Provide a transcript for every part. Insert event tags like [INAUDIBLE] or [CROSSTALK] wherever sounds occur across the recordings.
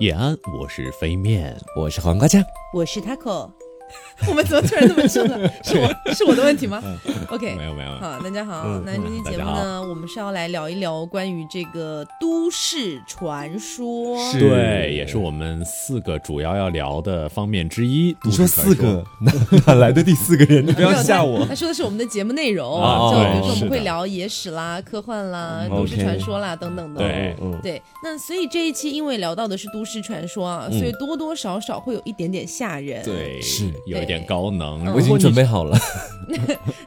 叶安，我是飞面，我是黄瓜酱，我是 taco。[LAUGHS] 我们怎么突然这么凶了？[LAUGHS] 是我是我的问题吗？OK，没有没有。好，大家好，那今天节目呢，我们是要来聊一聊关于这个都市传说。对，也是我们四个主要要聊的方面之一。你说四个，[LAUGHS] 哪哪来的第四个人？你不要吓我。他说的是我们的节目内容，就比如说我们会聊野史啦、科幻啦、都市传说啦等等的。对，对。那所以这一期因为聊到的是都市传说啊，所以多多少少会有一点点吓人。对，是。有一点高能，我已经准备好了。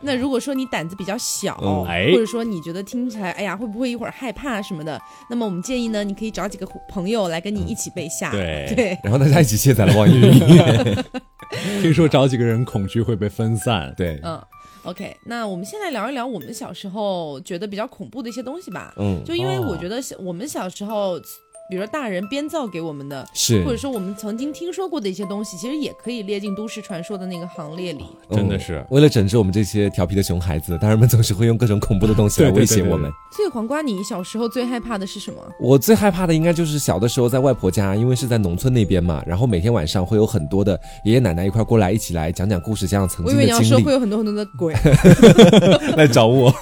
那如果说你胆子比较小，或者说你觉得听起来，哎呀，会不会一会儿害怕什么的？那么我们建议呢，你可以找几个朋友来跟你一起被吓。对对，然后大家一起卸载了网易云音乐。[LAUGHS] 听说找几个人，恐惧会被分散。对，嗯，OK，那我们先来聊一聊我们小时候觉得比较恐怖的一些东西吧。嗯，就因为我觉得小我们小时候。比如说大人编造给我们的，是或者说我们曾经听说过的一些东西，其实也可以列进都市传说的那个行列里。真的是为了整治我们这些调皮的熊孩子，大人们总是会用各种恐怖的东西来威胁我们。所以黄瓜，你小时候最害怕的是什么？我最害怕的应该就是小的时候在外婆家，因为是在农村那边嘛，然后每天晚上会有很多的爷爷奶奶一块过来，一起来讲讲故事，讲讲曾经的经历。我以为你要说会有很多很多的鬼 [LAUGHS] 来找我。[LAUGHS]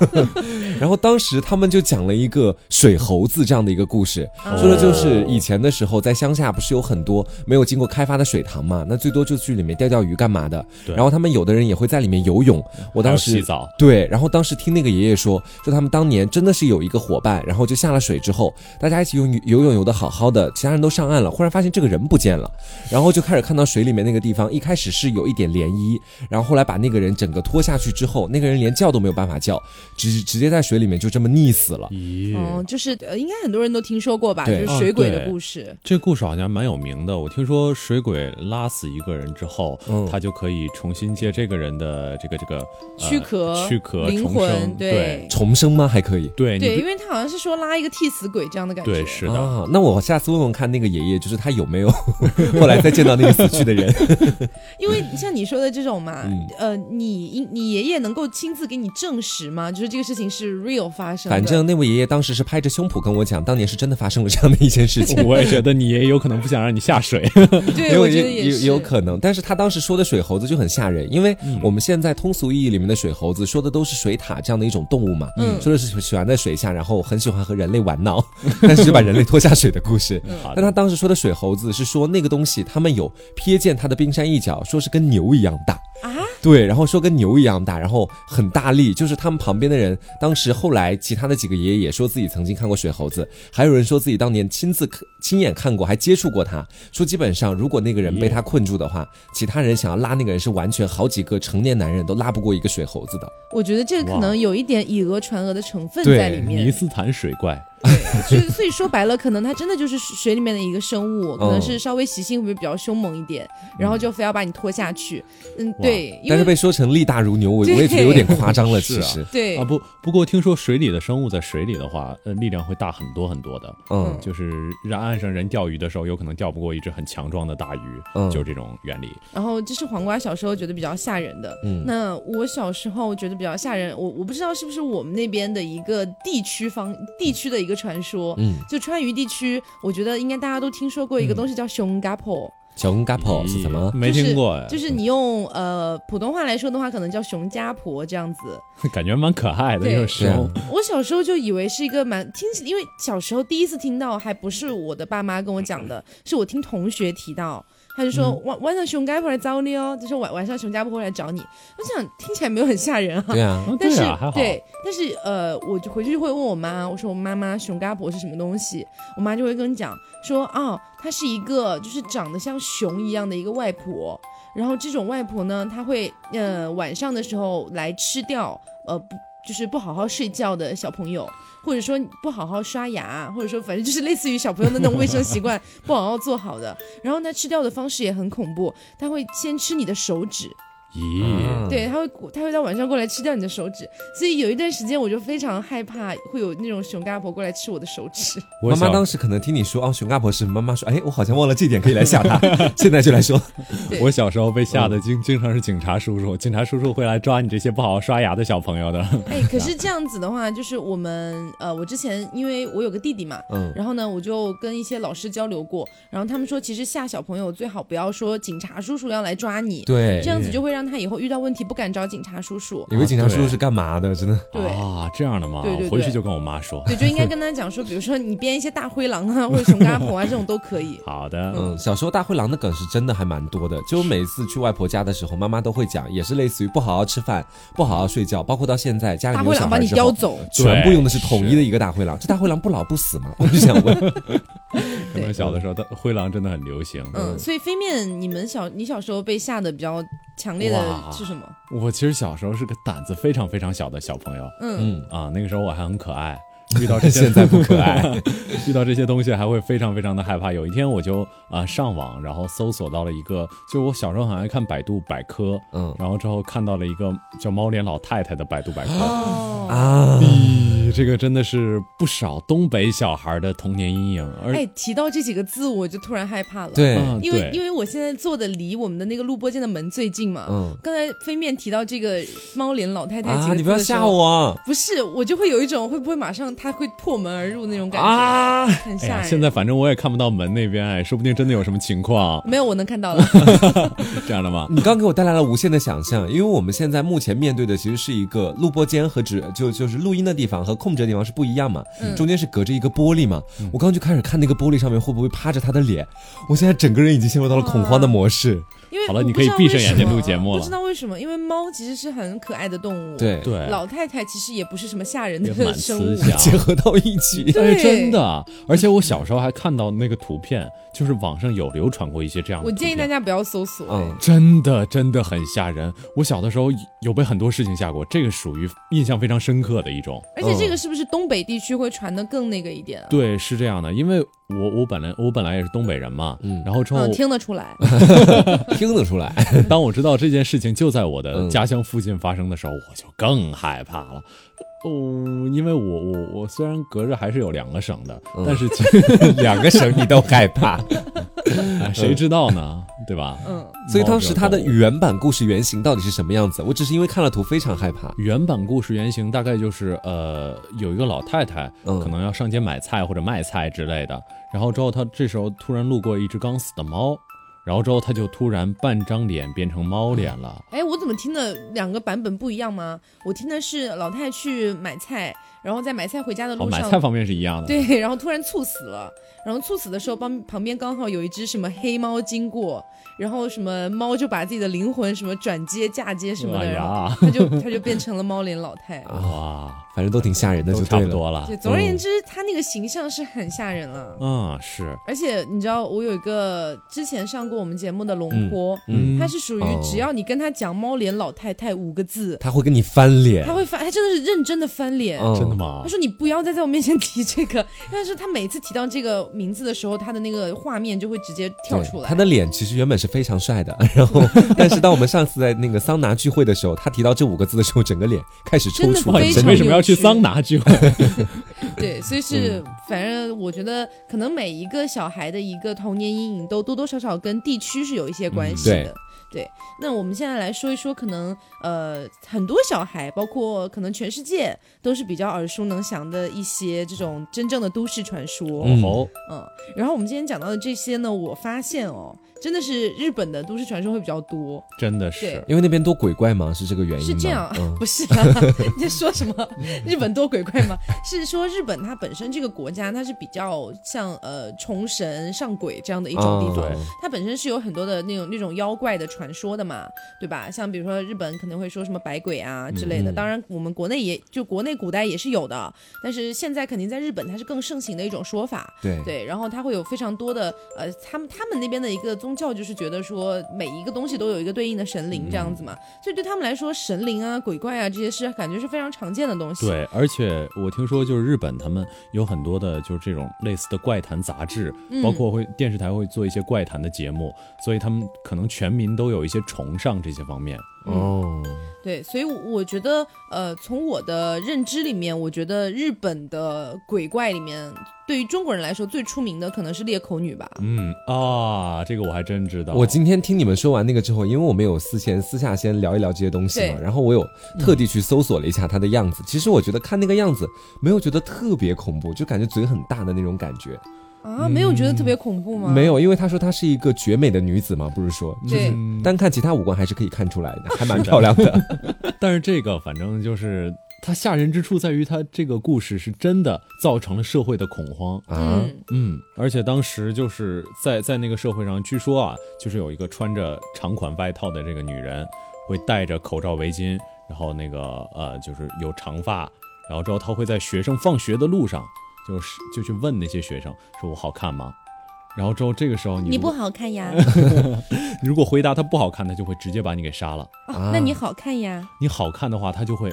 然后当时他们就讲了一个水猴子这样的一个故事，说的就是以前的时候在乡下不是有很多没有经过开发的水塘嘛，那最多就去里面钓钓鱼干嘛的。然后他们有的人也会在里面游泳。我当时洗澡。对，然后当时听那个爷爷说，说他们当年真的是有一个伙伴，然后就下了水之后，大家一起游游泳游的好好的，其他人都上岸了，忽然发现这个人不见了，然后就开始看到水里面那个地方，一开始是有一点涟漪，然后后来把那个人整个拖下去之后，那个人连叫都没有办法叫，直直接在。水里面就这么溺死了，嗯，就是呃，应该很多人都听说过吧？就是水鬼的故事。这故事好像蛮有名的。我听说水鬼拉死一个人之后，他就可以重新借这个人的这个这个躯壳、躯壳、灵魂，对，重生吗？还可以？对对，因为他好像是说拉一个替死鬼这样的感觉。对，是的。那我下次问问看那个爷爷，就是他有没有 [LAUGHS] 后来再见到那个死去的人？[LAUGHS] 因为像你说的这种嘛，呃，你你爷爷能够亲自给你证实吗？就是这个事情是。Real 发生，反正那位爷爷当时是拍着胸脯跟我讲，当年是真的发生了这样的一件事情。[LAUGHS] 我也觉得你爷爷有可能不想让你下水，[LAUGHS] 对，我觉得也有可能。但是他当时说的水猴子就很吓人，因为我们现在通俗意义里面的水猴子说的都是水獭这样的一种动物嘛，嗯，说的是喜欢在水下，然后很喜欢和人类玩闹，[LAUGHS] 但是就把人类拖下水的故事。但他当时说的水猴子是说那个东西，他们有瞥见它的冰山一角，说是跟牛一样大啊。对，然后说跟牛一样大，然后很大力，就是他们旁边的人，当时后来其他的几个爷爷也说自己曾经看过水猴子，还有人说自己当年亲自亲眼看过，还接触过他，说基本上如果那个人被他困住的话，其他人想要拉那个人是完全好几个成年男人都拉不过一个水猴子的。我觉得这个可能有一点以讹传讹的成分在里面。尼斯坦水怪。对，所以所以说白了，可能它真的就是水里面的一个生物，可能是稍微习性会比较凶猛一点，然后就非要把你拖下去。嗯，对。但是被说成力大如牛，我我也觉得有点夸张了。其实，对啊，不不过听说水里的生物在水里的话，呃，力量会大很多很多的。嗯，就是让岸上人钓鱼的时候，有可能钓不过一只很强壮的大鱼。嗯，就是这种原理。然后这是黄瓜小时候觉得比较吓人的。嗯，那我小时候觉得比较吓人，我我不知道是不是我们那边的一个地区方地区的一个。一个传说，嗯，就川渝地区，我觉得应该大家都听说过一个东西叫熊嘎婆。熊嘎婆是什么？没听过。就是你用呃普通话来说的话，可能叫熊家婆这样子。[LAUGHS] 感觉蛮可爱的，有时候。我小时候就以为是一个蛮听起，因为小时候第一次听到，还不是我的爸妈跟我讲的，是我听同学提到。他就说晚晚上熊家婆来找你哦，就说晚晚上熊家婆会来找你。我想听起来没有很吓人啊，对啊，但是对，但是呃，我就回去就会问我妈，我说我妈妈熊家婆是什么东西？我妈就会跟你讲说哦，她是一个就是长得像熊一样的一个外婆，然后这种外婆呢，她会呃晚上的时候来吃掉呃不就是不好好睡觉的小朋友。或者说不好好刷牙，或者说反正就是类似于小朋友的那种卫生习惯 [LAUGHS] 不好好做好的，然后呢吃掉的方式也很恐怖，他会先吃你的手指。咦，对，他会他会在晚上过来吃掉你的手指，所以有一段时间我就非常害怕会有那种熊嘎婆过来吃我的手指。[LAUGHS] 妈妈当时可能听你说哦，熊嘎婆是妈妈说，哎，我好像忘了这点，可以来吓他。[LAUGHS] 现在就来说，我小时候被吓得经经常是警察叔叔，警察叔叔会来抓你这些不好好刷牙的小朋友的。哎，可是这样子的话，就是我们呃，我之前因为我有个弟弟嘛，嗯，然后呢，我就跟一些老师交流过，然后他们说，其实吓小朋友最好不要说警察叔叔要来抓你，对，这样子就会让。让他以后遇到问题不敢找警察叔叔，以为警察叔叔是干嘛的？真的对啊，这样的吗？对对，回去就跟我妈说，对，就应该跟他讲说，比如说你编一些大灰狼啊，或者熊嘎婆啊，这种都可以。[LAUGHS] 好的，嗯，小时候大灰狼的梗是真的还蛮多的，就每次去外婆家的时候，妈妈都会讲，也是类似于不好好吃饭、不好好睡觉，包括到现在家里大灰狼把你叼走，全部用的是统一的一个大灰狼。这大灰狼不老不死吗？我就想问。[LAUGHS] 可能小的时候，的灰狼真的很流行。嗯，所以飞面，你们小你小时候被吓得比较强烈的是什么？我其实小时候是个胆子非常非常小的小朋友。嗯嗯啊，那个时候我还很可爱，遇到这些 [LAUGHS] 现在不可爱，[LAUGHS] 遇到这些东西还会非常非常的害怕。有一天我就啊上网，然后搜索到了一个，就我小时候很爱看百度百科，嗯，然后之后看到了一个叫猫脸老太太的百度百科啊。咦这个真的是不少东北小孩的童年阴影。而哎，提到这几个字，我就突然害怕了。对，因为因为我现在坐的离我们的那个录播间的门最近嘛。嗯。刚才飞面提到这个猫脸老太太几个字你不要吓我。不是，我就会有一种会不会马上他会破门而入那种感觉啊，很吓人。现在反正我也看不到门那边，哎，说不定真的有什么情况。[LAUGHS] 没有，我能看到了。[LAUGHS] 这样的吗？[LAUGHS] 你刚给我带来了无限的想象，因为我们现在目前面对的其实是一个录播间和只就就是录音的地方和。控制的地方是不一样嘛，中间是隔着一个玻璃嘛。我刚刚就开始看那个玻璃上面会不会趴着他的脸，我现在整个人已经陷入到了恐慌的模式。好了，你可以闭上眼睛录节目了。不知道为什么，因为猫其实是很可爱的动物。对对，老太太其实也不是什么吓人的生物，[LAUGHS] 结合到一起。对，真的。而且我小时候还看到那个图片，就是网上有流传过一些这样的。我建议大家不要搜索。嗯，真的真的很吓人。我小的时候有被很多事情吓过，这个属于印象非常深刻的一种。而且这个是不是东北地区会传的更那个一点？对，是这样的，因为。我我本来我本来也是东北人嘛，嗯，然后之后听得出来，[LAUGHS] 听得出来。[LAUGHS] 当我知道这件事情就在我的家乡附近发生的时候，我就更害怕了。哦，因为我我我虽然隔着还是有两个省的，但是 [LAUGHS] 两个省你都害怕，[LAUGHS] 谁知道呢？对吧？嗯，所以当时它的原版故事原型到底是什么样子？我只是因为看了图非常害怕。原版故事原型大概就是呃，有一个老太太，可能要上街买菜或者卖菜之类的，然后之后她这时候突然路过一只刚死的猫。然后之后，他就突然半张脸变成猫脸了。哎，我怎么听的两个版本不一样吗？我听的是老太去买菜，然后在买菜回家的路上，买菜方面是一样的。对，然后突然猝死了，然后猝死的时候，旁旁边刚好有一只什么黑猫经过。然后什么猫就把自己的灵魂什么转接嫁接什么的，然后他就他就变成了猫脸老太。哇，反正都挺吓人的，就差不多了。对，总而言之，他那个形象是很吓人了。嗯，是。而且你知道，我有一个之前上过我们节目的龙坡，他是属于只要你跟他讲“猫脸老太太”五个字，他会跟你翻脸。他会翻，他真的是认真的翻脸。真的吗？他说你不要再在我面前提这个，[LAUGHS] 但是他每次提到这个名字的时候，他的那个画面就会直接跳出来。他的脸其实原本是非常帅的。[LAUGHS] 然后，[LAUGHS] 但是当我们上次在那个桑拿聚会的时候，他提到这五个字的时候，整个脸开始抽搐。为什么要去桑拿聚会？对，所以是，反正我觉得，可能每一个小孩的一个童年阴影，都多多少少跟地区是有一些关系的。对，那我们现在来说一说，可能呃，很多小孩，包括可能全世界，都是比较耳熟能详的一些这种真正的都市传说。嗯，嗯，然后我们今天讲到的这些呢，我发现哦。真的是日本的都市传说会比较多，真的是，因为那边多鬼怪吗？是这个原因是这样，[LAUGHS] 不是？[LAUGHS] 你在说什么？日本多鬼怪吗？是说日本它本身这个国家，它是比较像呃崇神上鬼这样的一种地方，它本身是有很多的那种那种妖怪的传说的嘛，对吧？像比如说日本可能会说什么百鬼啊之类的，当然我们国内也就国内古代也是有的，但是现在肯定在日本它是更盛行的一种说法，对对，然后它会有非常多的呃，他们他们那边的一个宗。宗教就是觉得说每一个东西都有一个对应的神灵这样子嘛，所以对他们来说，神灵啊、鬼怪啊这些是感觉是非常常见的东西。对，而且我听说就是日本他们有很多的就是这种类似的怪谈杂志，包括会电视台会做一些怪谈的节目，所以他们可能全民都有一些崇尚这些方面。哦，对，所以我觉得，呃，从我的认知里面，我觉得日本的鬼怪里面，对于中国人来说最出名的可能是裂口女吧。嗯啊，这个我还真知道。我今天听你们说完那个之后，因为我们有私先私下先聊一聊这些东西嘛，然后我有特地去搜索了一下她的样子。其实我觉得看那个样子，没有觉得特别恐怖，就感觉嘴很大的那种感觉。啊，没有觉得特别恐怖吗？没有，因为他说她是一个绝美的女子嘛，不是说，对，单看其他五官还是可以看出来的，还蛮漂亮的。[LAUGHS] 但是这个反正就是它吓人之处在于，它这个故事是真的造成了社会的恐慌啊，嗯，而且当时就是在在那个社会上，据说啊，就是有一个穿着长款外套的这个女人，会戴着口罩围巾，然后那个呃，就是有长发，然后之后她会在学生放学的路上。就是就去问那些学生说我好看吗？然后之后这个时候你你不好看呀。[LAUGHS] 你如果回答他不好看，他就会直接把你给杀了。那你好看呀？你好看的话，他就会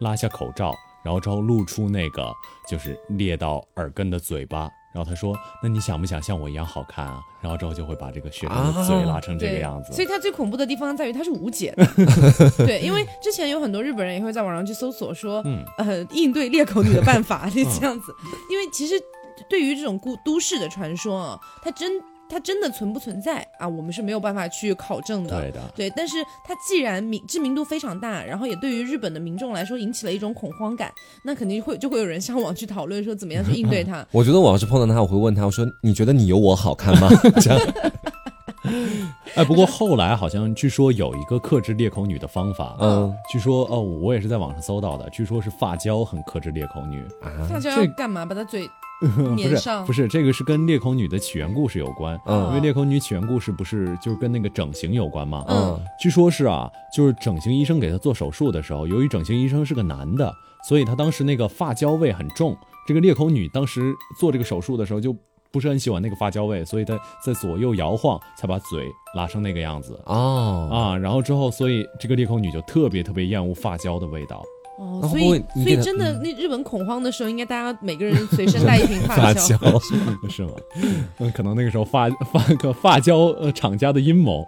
拉下口罩，然后之后露出那个就是裂到耳根的嘴巴。然后他说：“那你想不想像我一样好看啊？”然后之后就会把这个学生的嘴拉成这个样子。所以他最恐怖的地方在于他是无解的。[LAUGHS] 对，因为之前有很多日本人也会在网上去搜索说，呃，应对裂口女的办法就这样子。因为其实对于这种故都市的传说啊，它真。它真的存不存在啊？我们是没有办法去考证的。对的，对。但是它既然名知名度非常大，然后也对于日本的民众来说引起了一种恐慌感，那肯定会就会有人上网去讨论说怎么样去应对它。[LAUGHS] 我觉得我要是碰到他，我会问他，我说你觉得你有我好看吗？这样。[LAUGHS] [LAUGHS] 哎，不过后来好像据说有一个克制裂口女的方法。嗯，据说哦，我也是在网上搜到的，据说是发胶很克制裂口女啊。发胶要干嘛？把它嘴。[LAUGHS] 不是不是，这个是跟裂口女的起源故事有关。嗯，因为裂口女起源故事不是就是跟那个整形有关吗？嗯，据说是啊，就是整形医生给她做手术的时候，由于整形医生是个男的，所以他当时那个发胶味很重。这个裂口女当时做这个手术的时候就不是很喜欢那个发胶味，所以她在左右摇晃，才把嘴拉成那个样子。哦啊，然后之后，所以这个裂口女就特别特别厌恶发胶的味道。哦，所以所以真的，那日本恐慌的时候，应该大家每个人随身带一瓶 [LAUGHS] 发胶，是吗？[LAUGHS] [LAUGHS] 嗯，可能那个时候发发个发胶呃厂家的阴谋，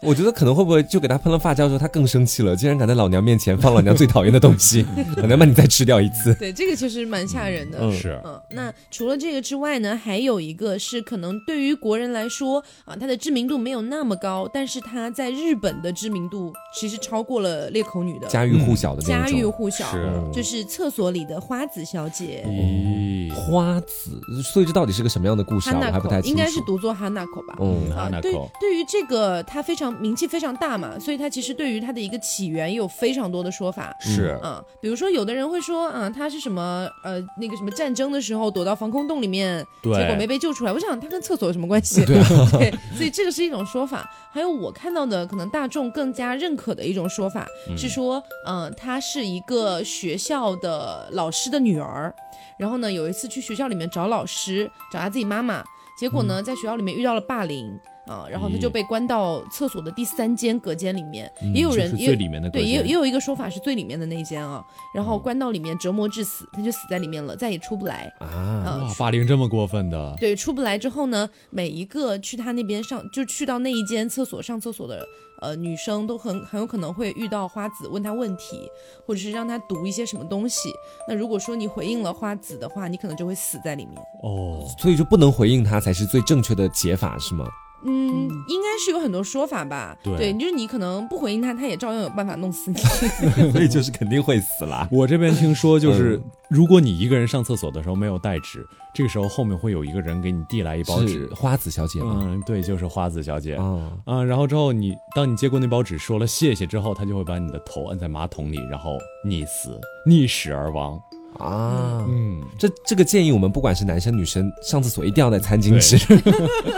我觉得可能会不会就给他喷了发胶之后，他更生气了，竟然敢在老娘面前放老娘最讨厌的东西，老娘把你再吃掉一次。对，这个其实蛮吓人的。是，嗯，那除了这个之外呢，还有一个是可能对于国人来说啊，它的知名度没有那么高，但是它在日本的知名度其实超过了裂口女的家喻户晓的家喻户。小是，就是厕所里的花子小姐。咦，花子，所以这到底是个什么样的故事啊？我还不太清楚。应该是读作哈娜口吧？嗯，哈娜口。对，对于这个，它非常名气非常大嘛，所以它其实对于它的一个起源有非常多的说法。是，嗯，比如说有的人会说，嗯，他是什么？呃，那个什么战争的时候躲到防空洞里面，结果没被救出来。我想他跟厕所有什么关系？[LAUGHS] 对，所以这个是一种说法。还有我看到的，可能大众更加认可的一种说法是说，嗯，它是一个。个学校的老师的女儿，然后呢，有一次去学校里面找老师，找她自己妈妈，结果呢，在学校里面遇到了霸凌啊，然后他就被关到厕所的第三间隔间里面，也有人最里面的对，也有也有一个说法是最里面的那一间啊，然后关到里面折磨致死，他就死在里面了，再也出不来啊！哇，霸凌这么过分的？对，出不来之后呢，每一个去他那边上，就去到那一间厕所上厕所的。呃，女生都很很有可能会遇到花子问他问题，或者是让他读一些什么东西。那如果说你回应了花子的话，你可能就会死在里面。哦，所以就不能回应他才是最正确的解法，是吗？嗯，应该是有很多说法吧。对，就是你可能不回应他，他也照样有办法弄死你。[LAUGHS] 所以就是肯定会死啦。我这边听说，就是如果你一个人上厕所的时候没有带纸，这个时候后面会有一个人给你递来一包纸。花子小姐吗？嗯，对，就是花子小姐。啊啊，然后之后你当你接过那包纸，说了谢谢之后，他就会把你的头摁在马桶里，然后溺死，溺死而亡。啊，嗯，这这个建议我们不管是男生女生上厕所一定要带餐巾纸，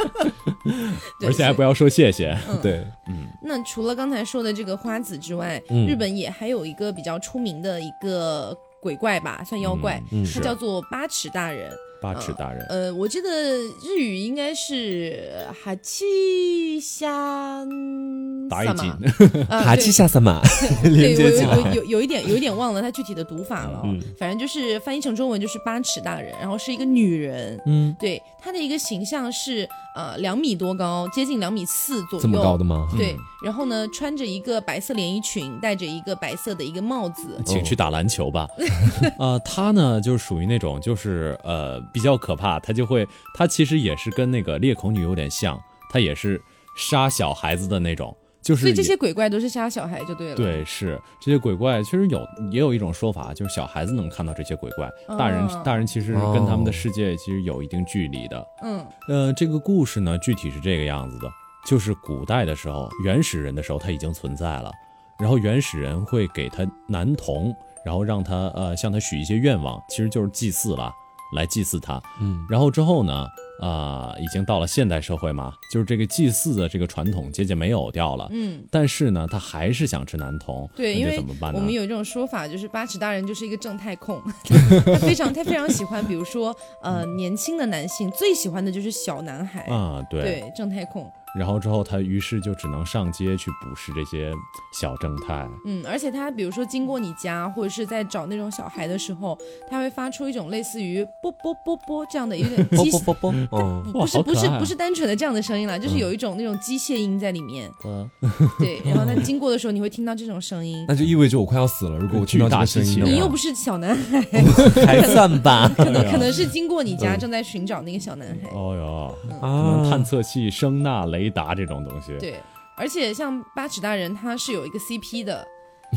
[LAUGHS] 而且还不要说谢谢。对，嗯。那除了刚才说的这个花子之外，日本也还有一个比较出名的一个鬼怪吧，算妖怪，嗯是。叫做八尺大人。八尺大人，呃，我记得日语应该是哈七虾打一萨玛斤，呃 [LAUGHS] 哈基夏萨玛对，[LAUGHS] 我有来。有有一点有一点忘了它具体的读法了，嗯。反正就是翻译成中文就是八尺大人，然后是一个女人，嗯，对，她的一个形象是呃两米多高，接近两米四左右，这么高的吗？对，然后呢，穿着一个白色连衣裙，戴着一个白色的一个帽子，请去打篮球吧。[LAUGHS] 呃，他呢就是属于那种就是呃比较可怕，他就会他其实也是跟那个裂口女有点像，他也是杀小孩子的那种，就是也所以这些鬼怪都是杀小孩就对了。，对，是这些鬼怪，其实有也有一种说法，就是小孩子能看到这些鬼怪，大人哦大人其实跟他们的世界其实有一定距离的。嗯呃，这个故事呢，具体是这个样子的，就是古代的时候，原始人的时候，他已经存在了，然后原始人会给他男童，然后让他呃向他许一些愿望，其实就是祭祀了，来祭祀他。嗯，然后之后呢，啊、已经到了现代社会嘛，就是这个祭祀的这个传统渐渐没有掉了。嗯，但是呢，他还是想吃男童，对，因为怎么办呢？我们有一种说法，就是八尺大人就是一个正太控，[LAUGHS] 他非常他非常喜欢，比如说呃年轻的男性最喜欢的就是小男孩，啊，对，对，正太控。然后之后他于是就只能上街去捕食这些小正太。嗯，而且他比如说经过你家，或者是在找那种小孩的时候，他会发出一种类似于啵啵啵啵这样的有点机啵啵啵啵，哦，[LAUGHS] 不是不是不是单纯的这样的声音了，就是有一种那种机械音在里面。[LAUGHS] 嗯，对，然后他经过的时候，你会听到这种声音。[LAUGHS] 那就意味着我快要死了。如果我听到这个声音，你又不是小男孩，还算吧？可能可能是经过你家正在寻找那个小男孩。哦哟，可啊能探测器、声呐、雷雷达这种东西。对，而且像八尺大人，他是有一个 CP 的，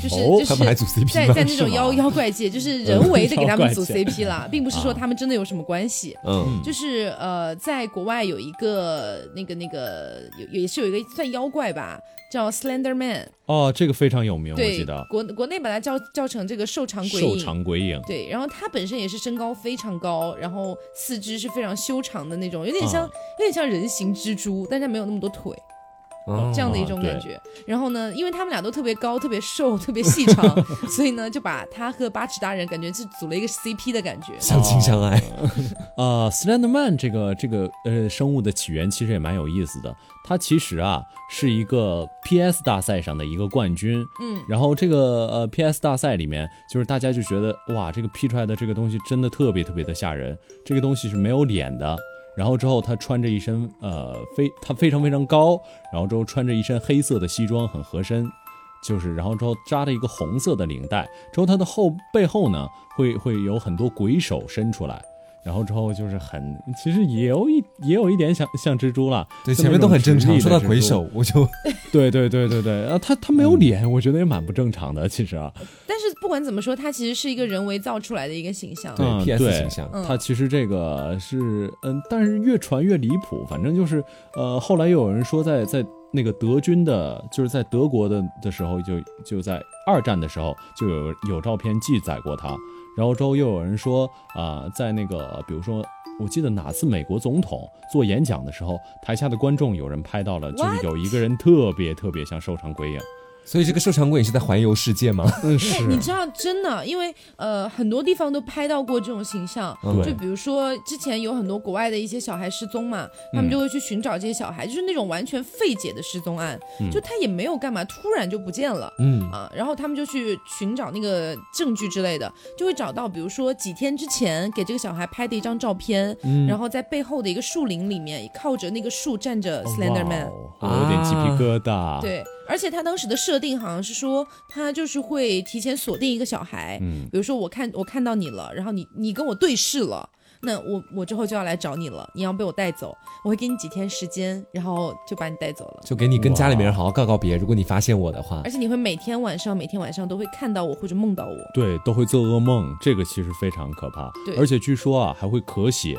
就是、哦就是他们还组 CP？在在那种妖妖怪界，就是人为的给他们组 CP 啦，并不是说他们真的有什么关系。嗯，就是呃，在国外有一个那个那个有也是有一个算妖怪吧，叫 Slender Man，哦，这个非常有名，我记得，国国内把它叫叫成这个瘦长鬼影瘦。长鬼影。对，然后他本身也是身高非常高，然后四肢是非常修长的那种，有点像、啊有点像人形蜘蛛，但是他没有那么多腿。哦这样的一种感觉。然后呢，因为他们俩都特别高、特别瘦、[LAUGHS] 特别细长，[LAUGHS] 所以呢，就把他和八尺大人感觉是组了一个 CP 的感觉。相亲相爱。啊，Slenderman 这个这个呃生物的起源其实也蛮有意思的。它其实啊是一个 PS 大赛上的一个冠军。嗯，然后这个呃 PS 大赛里面，就是大家就觉得哇，这个 P 出来的这个东西真的特别特别的吓人。这个东西是没有脸的。然后之后他穿着一身呃非他非常非常高，然后之后穿着一身黑色的西装，很合身。就是，然后之后扎了一个红色的领带，之后他的后背后呢，会会有很多鬼手伸出来，然后之后就是很，其实也有一也有一点像像蜘蛛了，对，前面都很正常。说到鬼手，我就 [LAUGHS] 对对对对对，啊，他他没有脸，我觉得也蛮不正常的，其实啊，但是不管怎么说，他其实是一个人为造出来的一个形象。对嗯 PS 对形象。嗯他其实这个是嗯，但是越传越离谱，反正就是呃，后来又有人说在在那个德军的，就是在德国的的时候就就在二战的时候就有有照片记载过他，然后之后又有人说啊、在那个比如说。我记得哪次美国总统做演讲的时候，台下的观众有人拍到了，就是有一个人特别特别像瘦长鬼影。所以这个瘦长鬼影是在环游世界吗？[LAUGHS] 嗯，你知道，真的，因为呃，很多地方都拍到过这种形象。就比如说，之前有很多国外的一些小孩失踪嘛，他们就会去寻找这些小孩，就是那种完全费解的失踪案，嗯就他也没有干嘛，突然就不见了。嗯，啊，然后他们就去寻找那个证据之类的，就会找到，比如说几天之前给这个小孩拍的一张照片，嗯然后在背后的一个树林里面，靠着那个树站着 Slender Man，、哦我有点鸡皮疙瘩。，对，而且他当时的设定好像是说，他就是会提前锁定一个小孩，嗯，比如说我看我看到你了，然后你你跟我对视了。那我我之后就要来找你了，你要被我带走，我会给你几天时间，然后就把你带走了。就给你跟家里面人好好告告别。如果你发现我的话而，且你会每天晚上每天晚上都会看到我或者梦到我。对，都会做噩梦，这个其实非常可怕。对而且据说啊，还会咳血。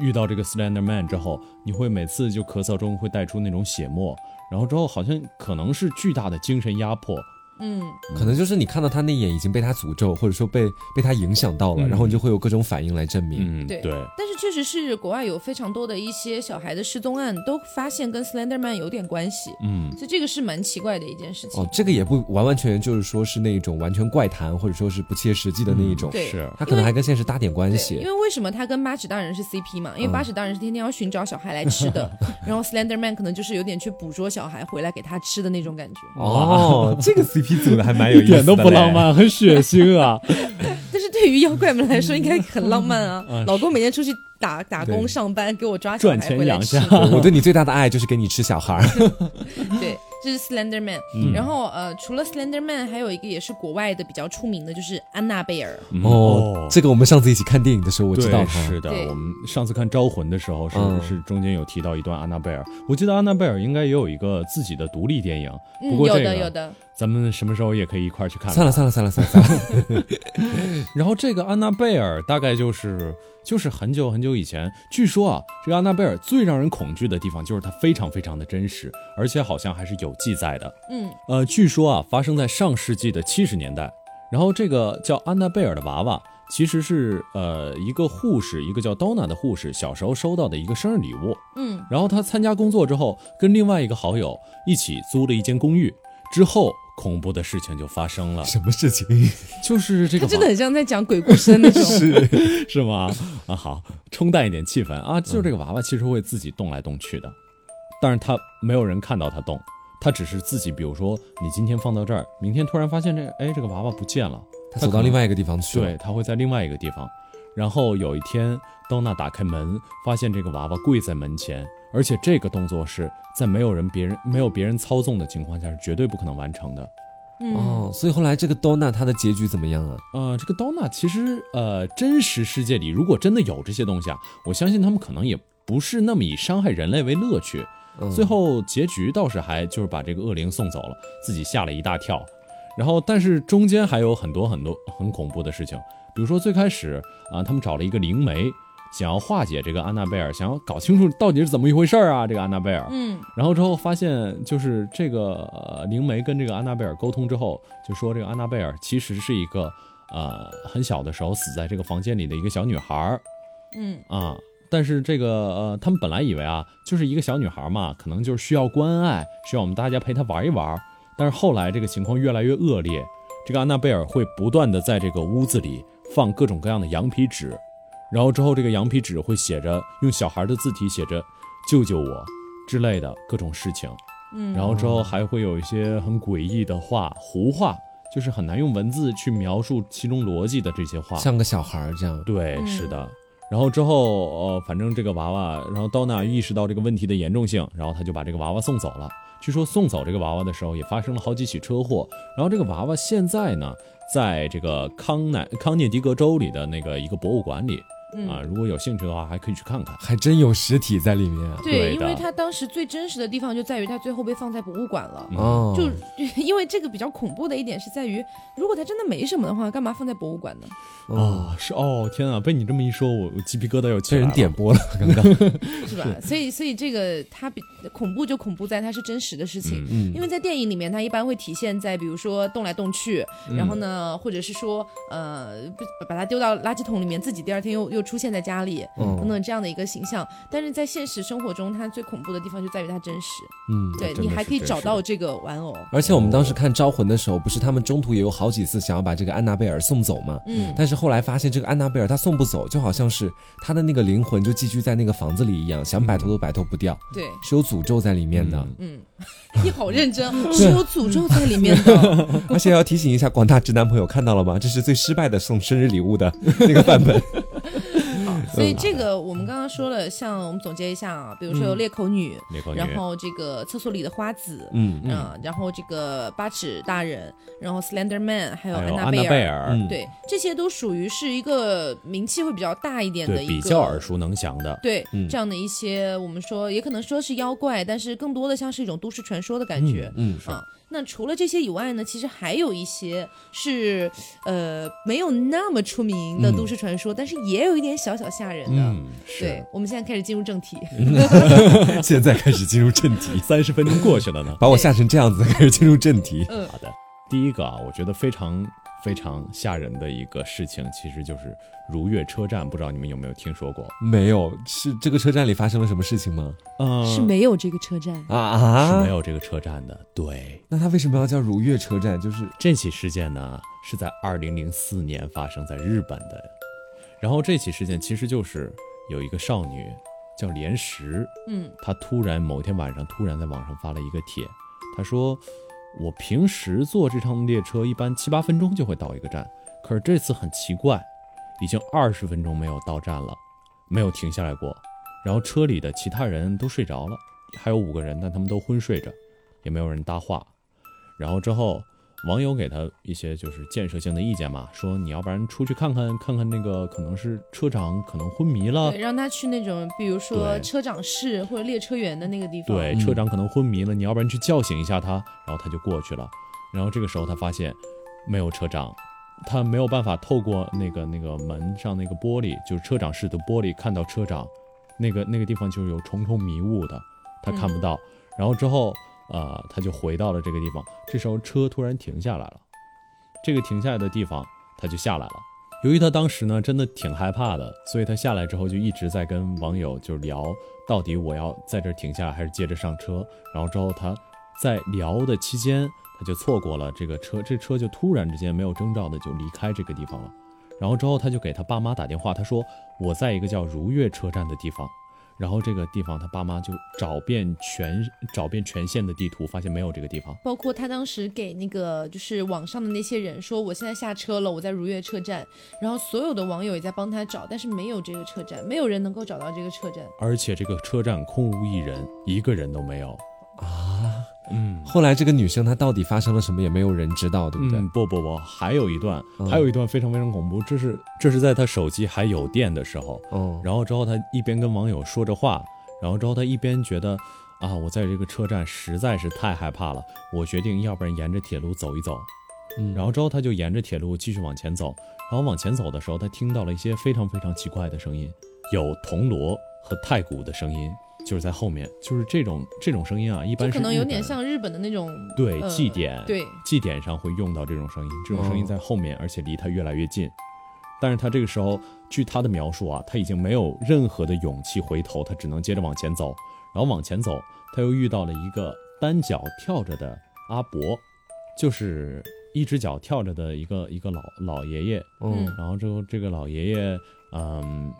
遇到这个 Slender Man 之后，你会每次就咳嗽中会带出那种血沫，然后之后好像可能是巨大的精神压迫，嗯，可能就是你看到他那眼已经被他诅咒，或者说被被他影响到了，然后你就会有各种反应来证明。嗯，对对。但是确实是国外有非常多的一些小孩的失踪案，都发现跟 Slenderman 有点关系。嗯，所以这个是蛮奇怪的一件事情。哦，这个也不完完全全就是说是那种完全怪谈，或者说是不切实际的那一种。对，是他可能还跟现实搭点关系。因为为什么他跟八尺大人是 CP 嘛？因为八尺大人是天天要寻找小孩来吃的，[LAUGHS] 然后 Slenderman 可能就是有点去捕捉小孩回来给他吃的那种感觉。哦，这个 CP 组的还蛮有意思，一点都不浪漫，很血腥啊。[LAUGHS] 但是对于妖怪们来说，应该很浪漫啊！[LAUGHS] 老公每天出去打打工上班，给我抓小孩回来吃。[LAUGHS] 我对你最大的爱就是给你吃小孩。对。这是 Slender Man，然后呃，除了 Slender Man，还有一个也是国外的比较出名的，就是安娜贝尔。哦，这个我们上次一起看电影的时候，我知道是的。我们上次看《招魂》的时候，是是中间有提到一段安娜贝尔。我记得安娜贝尔应该也有一个自己的独立电影，不过有的有的。咱们什么时候也可以一块儿去看？算了算了算了算了算了。[LAUGHS] 然后这个安娜贝尔大概就是就是很久很久以前，据说啊，这个安娜贝尔最让人恐惧的地方就是它非常非常的真实，而且好像还是有记载的。嗯，呃，据说啊，发生在上世纪的七十年代。然后这个叫安娜贝尔的娃娃，其实是呃一个护士，一个叫 Donna 的护士小时候收到的一个生日礼物。嗯，然后她参加工作之后，跟另外一个好友一起租了一间公寓，之后。恐怖的事情就发生了。什么事情？就是这个，真的很像在讲鬼故事的那种，[LAUGHS] 是是吗？啊，好，冲淡一点气氛啊。就是这个娃娃其实会自己动来动去的，但是它没有人看到它动，它只是自己，比如说你今天放到这儿，明天突然发现这，哎，这个娃娃不见了，它走到另外一个地方去了。对，它会在另外一个地方。然后有一天，当娜打开门，发现这个娃娃跪在门前。而且这个动作是在没有人、别人没有别人操纵的情况下是绝对不可能完成的。哦，所以后来这个 Donna 她的结局怎么样啊？呃，这个 Donna 其实呃，真实世界里如果真的有这些东西啊，我相信他们可能也不是那么以伤害人类为乐趣。最后结局倒是还就是把这个恶灵送走了，自己吓了一大跳。然后，但是中间还有很多很多很恐怖的事情，比如说最开始啊，他们找了一个灵媒。想要化解这个安娜贝尔，想要搞清楚到底是怎么一回事儿啊？这个安娜贝尔，嗯，然后之后发现，就是这个灵媒跟这个安娜贝尔沟通之后，就说这个安娜贝尔其实是一个呃很小的时候死在这个房间里的一个小女孩儿，嗯啊，但是这个呃他们本来以为啊就是一个小女孩嘛，可能就是需要关爱，需要我们大家陪她玩一玩，但是后来这个情况越来越恶劣，这个安娜贝尔会不断的在这个屋子里放各种各样的羊皮纸。然后之后，这个羊皮纸会写着用小孩的字体写着“救救我”之类的各种事情。嗯，然后之后还会有一些很诡异的话，胡话，就是很难用文字去描述其中逻辑的这些话，像个小孩儿这样。对，是的。然后之后，呃，反正这个娃娃，然后刀娜意识到这个问题的严重性，然后他就把这个娃娃送走了。据说送走这个娃娃的时候，也发生了好几起车祸。然后这个娃娃现在呢，在这个康奈康涅狄格州里的那个一个博物馆里。啊，如果有兴趣的话，还可以去看看，还真有实体在里面。对，因为他当时最真实的地方就在于他最后被放在博物馆了。哦，就 [LAUGHS] 因为这个比较恐怖的一点是在于，如果他真的没什么的话，干嘛放在博物馆呢？哦，是哦，天啊，被你这么一说，我我鸡皮疙瘩又起来了。被人点播了，刚刚 [LAUGHS] 是吧？所以，所以这个它比恐怖就恐怖在它是真实的事情。嗯，因为在电影里面，它一般会体现在比如说动来动去，然后呢，或者是说呃，把它丢到垃圾桶里面，自己第二天又又。出现在家里，等等这样的一个形象，但是在现实生活中，它最恐怖的地方就在于它真实。嗯，对你还可以找到这个玩偶。而且我们当时看《招魂》的时候，不是他们中途也有好几次想要把这个安娜贝尔送走吗？嗯，但是后来发现这个安娜贝尔她送不走，就好像是她的那个灵魂就寄居在那个房子里一样，想摆脱都摆脱不掉。对，[LAUGHS] [LAUGHS] 是有诅咒在里面的。嗯，你好认真，是有诅咒在里面的。而且要提醒一下广大直男朋友，看到了吗？这是最失败的送生日礼物的那个版本。所以这个我们刚刚说了，像我们总结一下啊，比如说有裂口女，然后这个厕所里的花子，嗯嗯，然后这个八尺大人，然后 Slender Man，还有安娜贝尔，对，这些都属于是一个名气会比较大一点的，比较耳熟能详的，对，这样的一些我们说也可能说是妖怪，但是更多的像是一种都市传说的感觉，嗯啊。那除了这些以外呢，其实还有一些是呃没有那么出名的都市传说，但是也有一点小小吓人的。对，我们现在开始进入正题。[LAUGHS] 现在开始进入正题，三十分钟过去了呢，把我吓成这样子，开始进入正题。嗯，好的。第一个啊，我觉得非常非常吓人的一个事情，其实就是如月车站，不知道你们有没有听说过？没有，是这个车站里发生了什么事情吗？嗯，是没有这个车站啊啊，是没有这个车站的。对，那它为什么要叫如月车站？就是这起事件呢，是在二零零四年发生在日本的。然后这起事件其实就是有一个少女叫莲石，嗯，她突然某天晚上突然在网上发了一个帖，她说。我平时坐这趟列车一般七八分钟就会到一个站，可是这次很奇怪，已经二十分钟没有到站了，没有停下来过。然后车里的其他人都睡着了，还有五个人，但他们都昏睡着，也没有人搭话。然后之后。网友给他一些就是建设性的意见嘛，说你要不然出去看看，看看那个可能是车长可能昏迷了，对，让他去那种比如说车长室或者列车员的那个地方。对，车长可能昏迷了，你要不然去叫醒一下他，然后他就过去了。然后这个时候他发现没有车长，他没有办法透过那个那个门上那个玻璃，就是车长室的玻璃看到车长，那个那个地方就是有重重迷雾的，他看不到。然后之后。呃，他就回到了这个地方。这时候车突然停下来了，这个停下来的地方，他就下来了。由于他当时呢真的挺害怕的，所以他下来之后就一直在跟网友就聊，到底我要在这停下来还是接着上车。然后之后他在聊的期间，他就错过了这个车，这车就突然之间没有征兆的就离开这个地方了。然后之后他就给他爸妈打电话，他说我在一个叫如月车站的地方。然后这个地方，他爸妈就找遍全找遍全县的地图，发现没有这个地方。包括他当时给那个就是网上的那些人说，我现在下车了，我在如月车站。然后所有的网友也在帮他找，但是没有这个车站，没有人能够找到这个车站。而且这个车站空无一人，一个人都没有啊。嗯，后来这个女生她到底发生了什么，也没有人知道，对不对？不不不，还有一段，还有一段非常非常恐怖。这是这是在她手机还有电的时候，嗯，然后之后她一边跟网友说着话，然后之后她一边觉得，啊，我在这个车站实在是太害怕了，我决定要不然沿着铁路走一走，嗯，然后之后她就沿着铁路继续往前走，然后往前走的时候，她听到了一些非常非常奇怪的声音，有铜锣和太鼓的声音。就是在后面，就是这种这种声音啊，一般可能有点像日本的那种对祭典，对祭典上会用到这种声音，这种声音在后面，而且离他越来越近。但是他这个时候，据他的描述啊，他已经没有任何的勇气回头，他只能接着往前走。然后往前走，他又遇到了一个单脚跳着的阿伯，就是一只脚跳着的一个一个老老爷爷。嗯，然后之后这个老爷爷。嗯，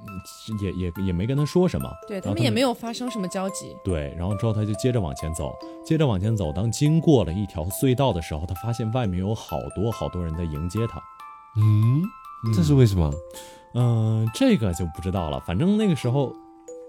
也也也没跟他说什么，对他们也没有发生什么交集。对，然后之后他就接着往前走，接着往前走。当经过了一条隧道的时候，他发现外面有好多好多人在迎接他。嗯，这是为什么？嗯，这个就不知道了。反正那个时候，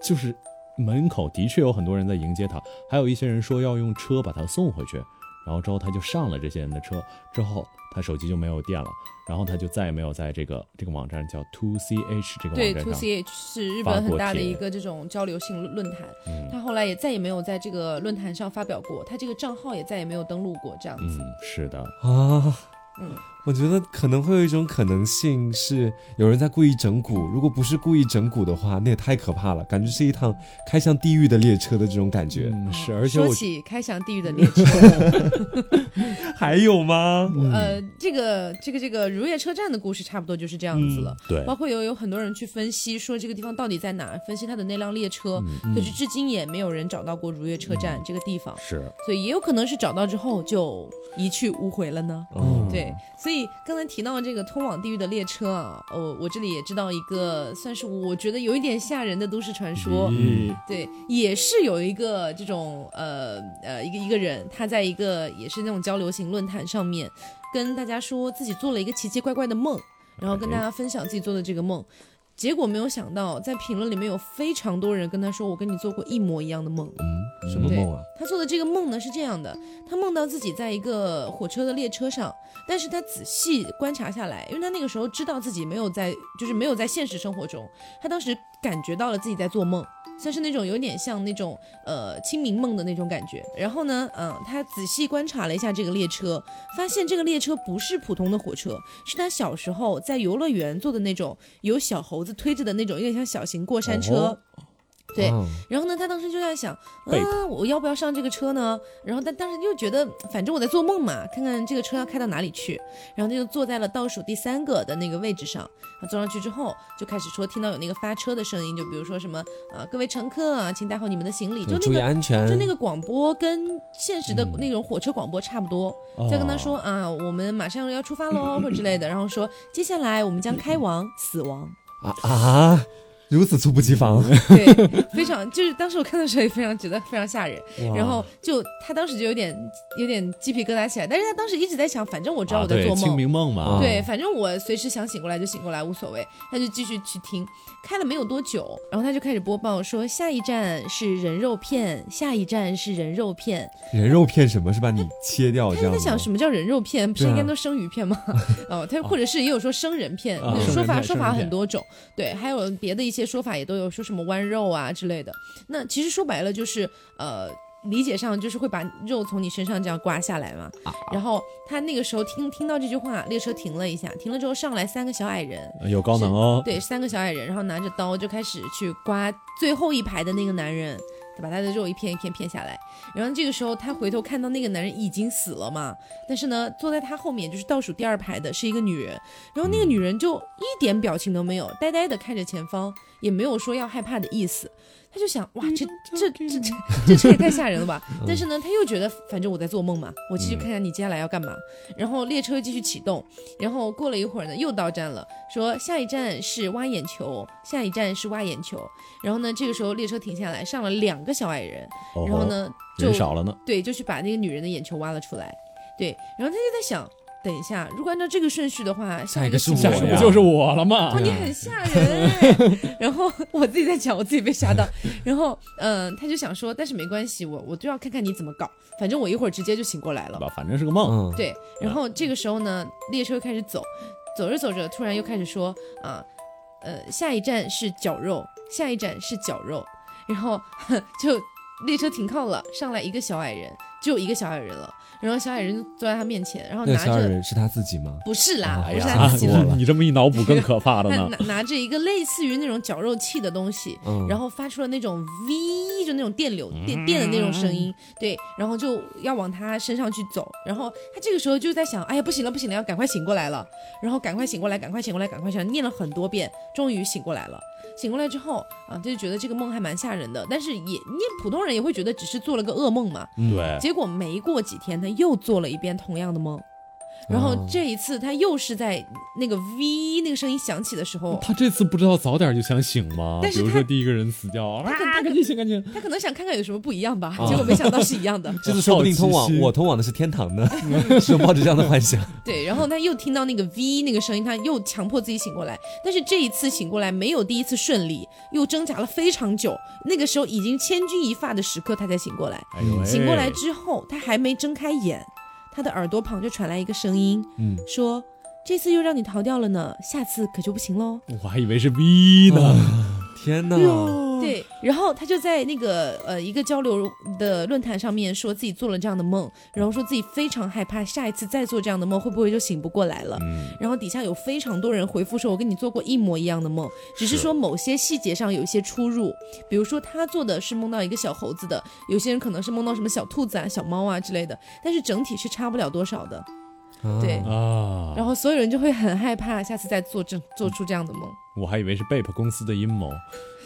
就是门口的确有很多人在迎接他，还有一些人说要用车把他送回去。然后之后他就上了这些人的车，之后他手机就没有电了，然后他就再也没有在这个这个网站叫 Two C H 这个网站上。对，Two C H 是日本很大的一个这种交流性论坛，他后来也再也没有在这个论坛上发表过，他这个账号也再也没有登录过，这样子。嗯，是的啊，嗯。我觉得可能会有一种可能性是有人在故意整蛊，如果不是故意整蛊的话，那也太可怕了，感觉是一趟开向地狱的列车的这种感觉。嗯，是，而且说起开向地狱的列车，[LAUGHS] 还有吗？呃，这个这个这个如月车站的故事差不多就是这样子了。对，包括有有很多人去分析说这个地方到底在哪，分析它的那辆列车，可是至今也没有人找到过如月车站这个地方。是，所以也有可能是找到之后就一去无回了呢。嗯，对，所以。所以刚才提到这个通往地狱的列车啊，我我这里也知道一个，算是我觉得有一点吓人的都市传说。嗯，对，也是有一个这种呃呃一个一个人，他在一个也是那种交流型论坛上面，跟大家说自己做了一个奇奇怪怪的梦，然后跟大家分享自己做的这个梦。结果没有想到，在评论里面有非常多人跟他说：“我跟你做过一模一样的梦。”嗯，什么梦啊？他做的这个梦呢是这样的：他梦到自己在一个火车的列车上，但是他仔细观察下来，因为他那个时候知道自己没有在，就是没有在现实生活中，他当时感觉到了自己在做梦。像是那种有点像那种呃清明梦的那种感觉，然后呢，嗯，他仔细观察了一下这个列车，发现这个列车不是普通的火车，是他小时候在游乐园坐的那种有小猴子推着的那种，有点像小型过山车。对，然后呢，他当时就在想，嗯，我要不要上这个车呢？然后他当时又觉得，反正我在做梦嘛，看看这个车要开到哪里去。然后他就坐在了倒数第三个的那个位置上。他坐上去之后，就开始说，听到有那个发车的声音，就比如说什么啊，各位乘客啊，请带好你们的行李，就那个安全，就那个广播跟现实的那种火车广播差不多。再跟他说啊，我们马上要出发喽，或者之类的。然后说，接下来我们将开往死亡啊啊。如此猝不及防，[LAUGHS] 对，非常就是当时我看的时候也非常觉得非常吓人，然后就他当时就有点有点鸡皮疙瘩起来，但是他当时一直在想，反正我知道我在做梦，清明梦嘛，对，反正我随时想醒过来就醒过来无所谓，他就继续去听，开了没有多久，然后他就开始播报说下一站是人肉片，下一站是人肉片，人肉片什么？是把你切掉这样？他在想什么叫人肉片？不是应该都生鱼片吗？哦，他或者是也有说生人片，说法说法很多种，对，还有别的一些。说法也都有说什么剜肉啊之类的，那其实说白了就是呃理解上就是会把肉从你身上这样刮下来嘛。然后他那个时候听听到这句话，列车停了一下，停了之后上来三个小矮人，有高能哦。对，三个小矮人，然后拿着刀就开始去刮最后一排的那个男人。把他的肉一片一片片下来，然后这个时候他回头看到那个男人已经死了嘛，但是呢，坐在他后面就是倒数第二排的是一个女人，然后那个女人就一点表情都没有，呆呆的看着前方，也没有说要害怕的意思。他就想，哇，这这这这这 [LAUGHS] 这也太吓人了吧！但是呢，他又觉得，反正我在做梦嘛，我继续看看你接下来要干嘛。然后列车继续启动，然后过了一会儿呢，又到站了，说下一站是挖眼球，下一站是挖眼球。然后呢，这个时候列车停下来，上了两个小矮人，然后呢，就少了呢，对，就去把那个女人的眼球挖了出来，对，然后他就在想。等一下，如果按照这个顺序的话，下一个是下不就是我了吗？哦，你很吓人。[LAUGHS] 然后我自己在讲，我自己被吓到。然后，嗯，他就想说，但是没关系，我我都要看看你怎么搞。反正我一会儿直接就醒过来了。吧反正是个梦。对。然后这个时候呢，列车开始走，走着走着，突然又开始说啊，呃，下一站是绞肉，下一站是绞肉。然后 [LAUGHS] 就列车停靠了，上来一个小矮人，只有一个小矮人了。然后小矮人就坐在他面前，然后拿着小矮人是他自己吗？不是啦，不是他自己了。你这么一脑补更可怕了呢。拿拿着一个类似于那种绞肉器的东西，然后发出了那种 V 就那种电流电电的那种声音，对，然后就要往他身上去走。然后他这个时候就在想，哎呀，不行了，不行了，要赶快醒过来了。然后赶快醒过来，赶快醒过来，赶快醒，念了很多遍，终于醒过来了。醒过来之后啊，他就觉得这个梦还蛮吓人的，但是也你普通人也会觉得只是做了个噩梦嘛。对。结果没过几天，他又做了一遍同样的梦。然后这一次他又是在那个 V 那个声音响起的时候，他这次不知道早点就想醒吗？但是比如说第一个人死掉，啊，赶紧醒，赶紧。他可能想看看有什么不一样吧，[LAUGHS] 结果没想到是一样的。[LAUGHS] 这次说不定通往我通往的是天堂呢，[LAUGHS] 是抱着这样的幻想。对，然后他又听到那个 V 那个声音，他又强迫自己醒过来，但是这一次醒过来没有第一次顺利，又挣扎了非常久。那个时候已经千钧一发的时刻，他才醒过来。醒过来之后，他还没睁开眼。他的耳朵旁就传来一个声音，嗯，说：“这次又让你逃掉了呢，下次可就不行喽。”我还以为是 V 呢，天哪！对，然后他就在那个呃一个交流的论坛上面说自己做了这样的梦，然后说自己非常害怕下一次再做这样的梦会不会就醒不过来了。嗯，然后底下有非常多人回复说，我跟你做过一模一样的梦，只是说某些细节上有一些出入，比如说他做的是梦到一个小猴子的，有些人可能是梦到什么小兔子啊、小猫啊之类的，但是整体是差不了多少的。对啊，然后所有人就会很害怕下次再做这做出这样的梦。我还以为是 Bape 公司的阴谋。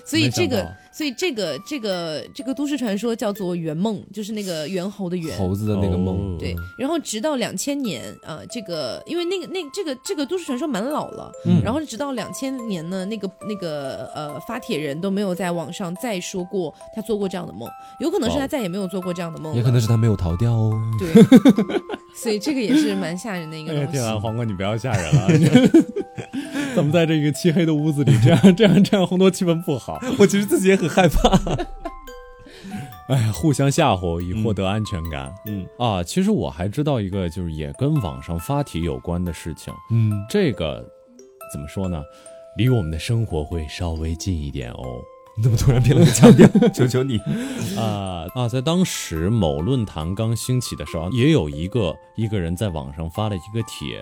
所以这个，所以这个，这个，这个都市传说叫做圆梦，就是那个猿猴的猿，猴子的那个梦。对，然后直到两千年，呃，这个因为那个那这个这个都市传说蛮老了，嗯，然后直到两千年呢，那个那个呃发帖人都没有在网上再说过他做过这样的梦，有可能是他再也没有做过这样的梦，也可能是他没有逃掉哦。对，[LAUGHS] 所以这个也是蛮吓人的一个东西。天啊，黄瓜，你不要吓人了。[LAUGHS] [LAUGHS] 怎么在这个漆黑的屋子里，这样这样这样烘托气氛不好？我其实自己也很害怕。哎呀，互相吓唬以获得安全感。嗯啊，其实我还知道一个，就是也跟网上发帖有关的事情。嗯，这个怎么说呢？离我们的生活会稍微近一点哦。你怎么突然变了个腔调？[LAUGHS] 求求你啊啊！在当时某论坛刚兴起的时候，也有一个一个人在网上发了一个帖。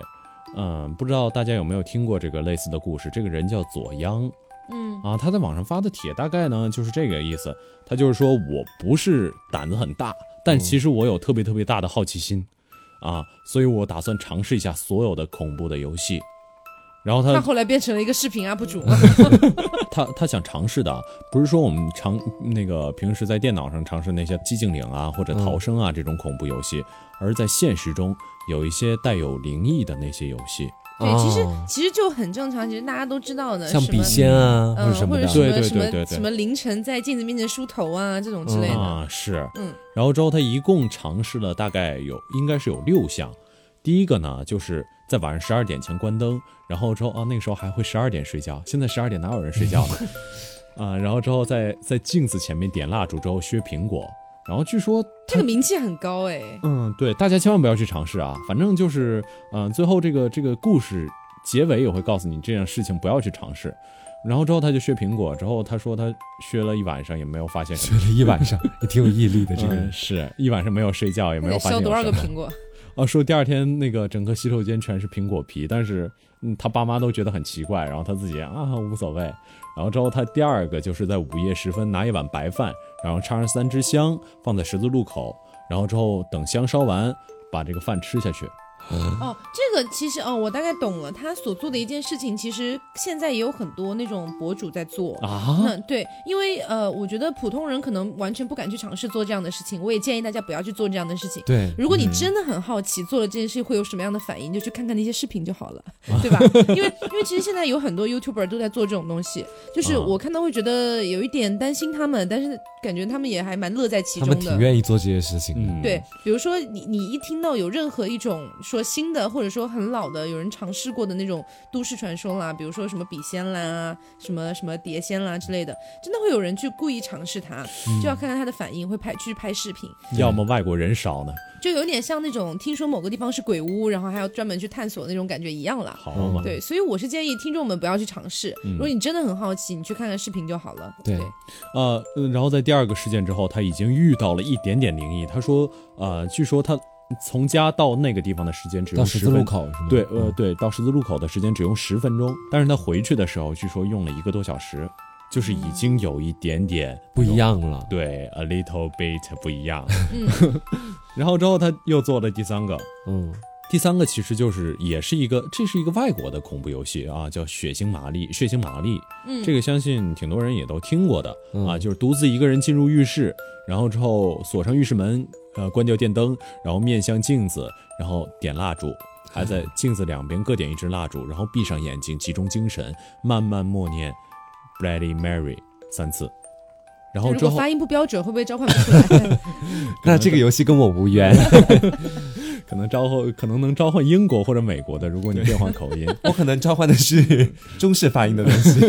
嗯，不知道大家有没有听过这个类似的故事？这个人叫左央，嗯啊，他在网上发的帖大概呢就是这个意思，他就是说我不是胆子很大，但其实我有特别特别大的好奇心，啊，所以我打算尝试一下所有的恐怖的游戏。然后他他后来变成了一个视频 UP 主，[LAUGHS] 他他想尝试的不是说我们尝那个平时在电脑上尝试那些寂静岭啊或者逃生啊这种恐怖游戏，而在现实中有一些带有灵异的那些游戏。对，其实其实就很正常，其实大家都知道的，像笔仙啊，嗯，或者什么什么什么凌晨在镜子面前梳头啊这种之类的啊，是，嗯，然后之后他一共尝试了大概有应该是有六项，第一个呢就是在晚上十二点前关灯，然后之后啊那个时候还会十二点睡觉，现在十二点哪有人睡觉呢？[LAUGHS] 啊，然后之后在在镜子前面点蜡烛之后削苹果。然后据说这个名气很高哎，嗯，对，大家千万不要去尝试啊！反正就是，嗯，最后这个这个故事结尾也会告诉你这件事情不要去尝试。然后之后他就削苹果，之后他说他削了一晚上也没有发现，削了一晚上 [LAUGHS] 也挺有毅力的，这个是一晚上没有睡觉也没有发现。削多少个苹果？啊，说第二天那个整个洗手间全是苹果皮，但是嗯，他爸妈都觉得很奇怪，然后他自己啊无所谓。然后之后他第二个就是在午夜时分拿一碗白饭。然后插上三支香，放在十字路口，然后之后等香烧完，把这个饭吃下去。哦，这个其实哦，我大概懂了。他所做的一件事情，其实现在也有很多那种博主在做啊。嗯，对，因为呃，我觉得普通人可能完全不敢去尝试做这样的事情。我也建议大家不要去做这样的事情。对，如果你真的很好奇做了这件事会有什么样的反应，就去看看那些视频就好了，[LAUGHS] 对吧？因为因为其实现在有很多 YouTuber 都在做这种东西，就是我看到会觉得有一点担心他们，但是感觉他们也还蛮乐在其中的。他们挺愿意做这些事情。嗯，对，比如说你你一听到有任何一种。说新的，或者说很老的，有人尝试过的那种都市传说啦，比如说什么笔仙啦，什么什么碟仙啦之类的，真的会有人去故意尝试它，就要看看他的反应，会拍去拍视频。要么外国人少呢，就有点像那种听说某个地方是鬼屋，然后还要专门去探索那种感觉一样了。好嘛，对，所以我是建议听众们不要去尝试。如果你真的很好奇，你去看看视频就好了。对，呃，然后在第二个事件之后，他已经遇到了一点点灵异。他说，呃，据说他。从家到那个地方的时间只用十字路口是吗？对，呃，对，到十字路口的时间只用十分钟，但是他回去的时候据说用了一个多小时，就是已经有一点点不一样了。对，a little bit 不一样。[LAUGHS] 然后之后他又做了第三个，嗯。第三个其实就是也是一个，这是一个外国的恐怖游戏啊，叫《血腥玛丽》。血腥玛丽，嗯，这个相信挺多人也都听过的啊，就是独自一个人进入浴室，然后之后锁上浴室门，呃，关掉电灯，然后面向镜子，然后点蜡烛，还在镜子两边各点一支蜡烛，然后闭上眼睛，集中精神，慢慢默念 “Bloody Mary” 三次。然后之后发音不标准，会不会召唤不出来？[LAUGHS] 那这个游戏跟我无缘。[LAUGHS] 可能召唤，可能能召唤英国或者美国的。如果你变换口音，[LAUGHS] 我可能召唤的是中式发音的东西。